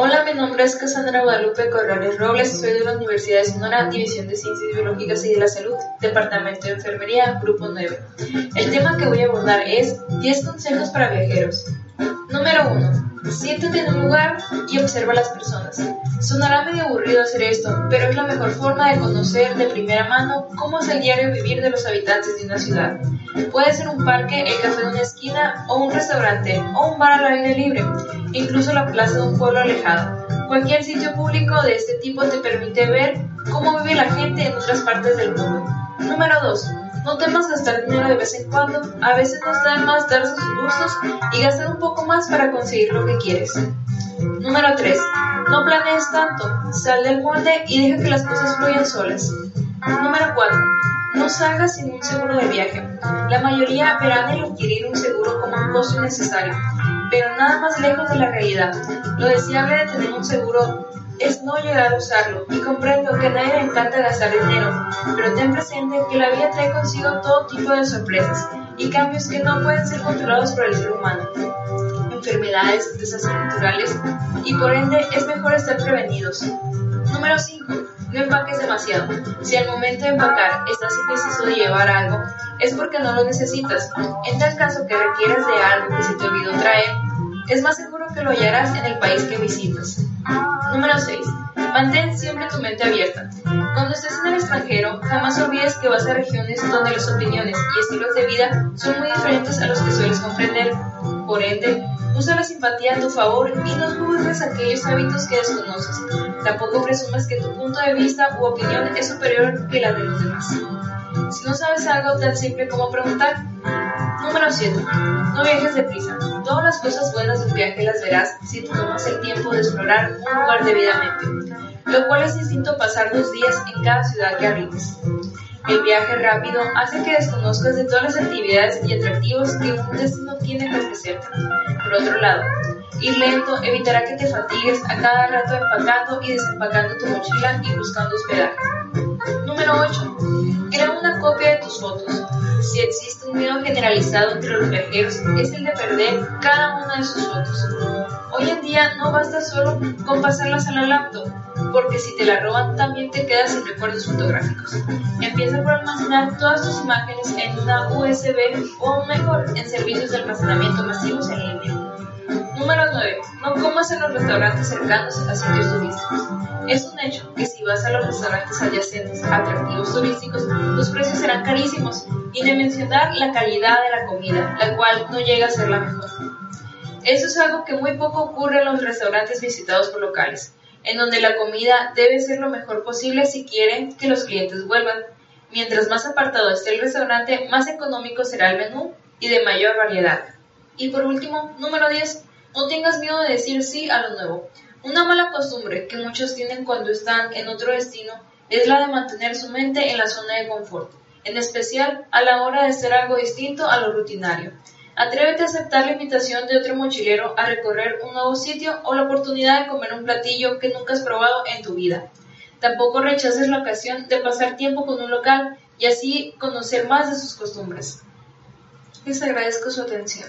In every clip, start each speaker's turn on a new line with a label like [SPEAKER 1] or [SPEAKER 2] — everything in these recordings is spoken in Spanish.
[SPEAKER 1] Hola, mi nombre es Cassandra Guadalupe Corrales Robles, soy de la Universidad de Sonora, División de Ciencias Biológicas y de la Salud, Departamento de Enfermería, Grupo 9. El tema que voy a abordar es 10 consejos para viajeros. Número 1. Siéntate en un lugar y observa a las personas. Sonará medio aburrido hacer esto, pero es la mejor forma de conocer de primera mano cómo es el diario vivir de los habitantes de una ciudad. Puede ser un parque, el café de una esquina, o un restaurante, o un bar al aire libre, incluso la plaza de un pueblo alejado. Cualquier sitio público de este tipo te permite ver cómo vive la gente en otras partes del mundo. Número 2. No temas gastar dinero de vez en cuando, a veces no está de más darse sus gustos y gastar un poco más para conseguir lo que quieres. Número 3. No planees tanto, sal del molde y deja que las cosas fluyan solas. Número 4. No salgas sin un seguro de viaje. La mayoría verán el adquirir un seguro como un costo innecesario, pero nada más lejos de la realidad. Lo deseable de tener un seguro es no llegar a usarlo y comprendo que a nadie le encanta gastar dinero, pero ten presente que la vida trae consigo todo tipo de sorpresas y cambios que no pueden ser controlados por el ser humano. Enfermedades, desastres naturales y por ende es mejor estar prevenidos. Número 5. No empaques demasiado. Si al momento de empacar estás indeciso de llevar algo, es porque no lo necesitas. En tal caso que requieras de algo que se te olvidó traer, es más seguro que lo hallarás en el país que visitas. Número 6. Mantén siempre tu mente abierta. Cuando estés en el extranjero, jamás olvides que vas a regiones donde las opiniones y estilos de vida son muy diferentes a los que sueles comprender. Por ende, usa la simpatía a tu favor y no juzgues aquellos hábitos que desconoces. Tampoco presumas que tu punto de vista u opinión es superior que la de los demás. Si no sabes algo tan simple como preguntar, Número 7. No viajes deprisa. Todas las cosas buenas de un viaje las verás si te tomas el tiempo de explorar un lugar debidamente, lo cual es distinto pasar dos días en cada ciudad que habites. El viaje rápido hace que desconozcas de todas las actividades y atractivos que un destino tiene que ofrecerte. Por otro lado, ir lento evitará que te fatigues a cada rato empacando y desempacando tu mochila y buscando hospedaje. Número 8. De tus fotos. Si existe un miedo generalizado entre los viajeros es el de perder cada una de sus fotos. Hoy en día no basta solo con pasarlas a la laptop, porque si te la roban también te quedas sin recuerdos fotográficos. Empieza por almacenar todas tus imágenes en una USB o mejor en servicios de almacenamiento masivos en línea. Número 9. No comas en los restaurantes cercanos a sitios turísticos. Es un hecho que si vas a los restaurantes adyacentes a atractivos turísticos, los precios serán carísimos, y de mencionar la calidad de la comida, la cual no llega a ser la mejor. Eso es algo que muy poco ocurre en los restaurantes visitados por locales, en donde la comida debe ser lo mejor posible si quieren que los clientes vuelvan. Mientras más apartado esté el restaurante, más económico será el menú y de mayor variedad. Y por último, número 10, no tengas miedo de decir sí a lo nuevo. Una mala costumbre que muchos tienen cuando están en otro destino es la de mantener su mente en la zona de confort, en especial a la hora de hacer algo distinto a lo rutinario. Atrévete a aceptar la invitación de otro mochilero a recorrer un nuevo sitio o la oportunidad de comer un platillo que nunca has probado en tu vida. Tampoco rechaces la ocasión de pasar tiempo con un local y así conocer más de sus costumbres. Les agradezco su atención.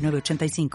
[SPEAKER 2] 906985.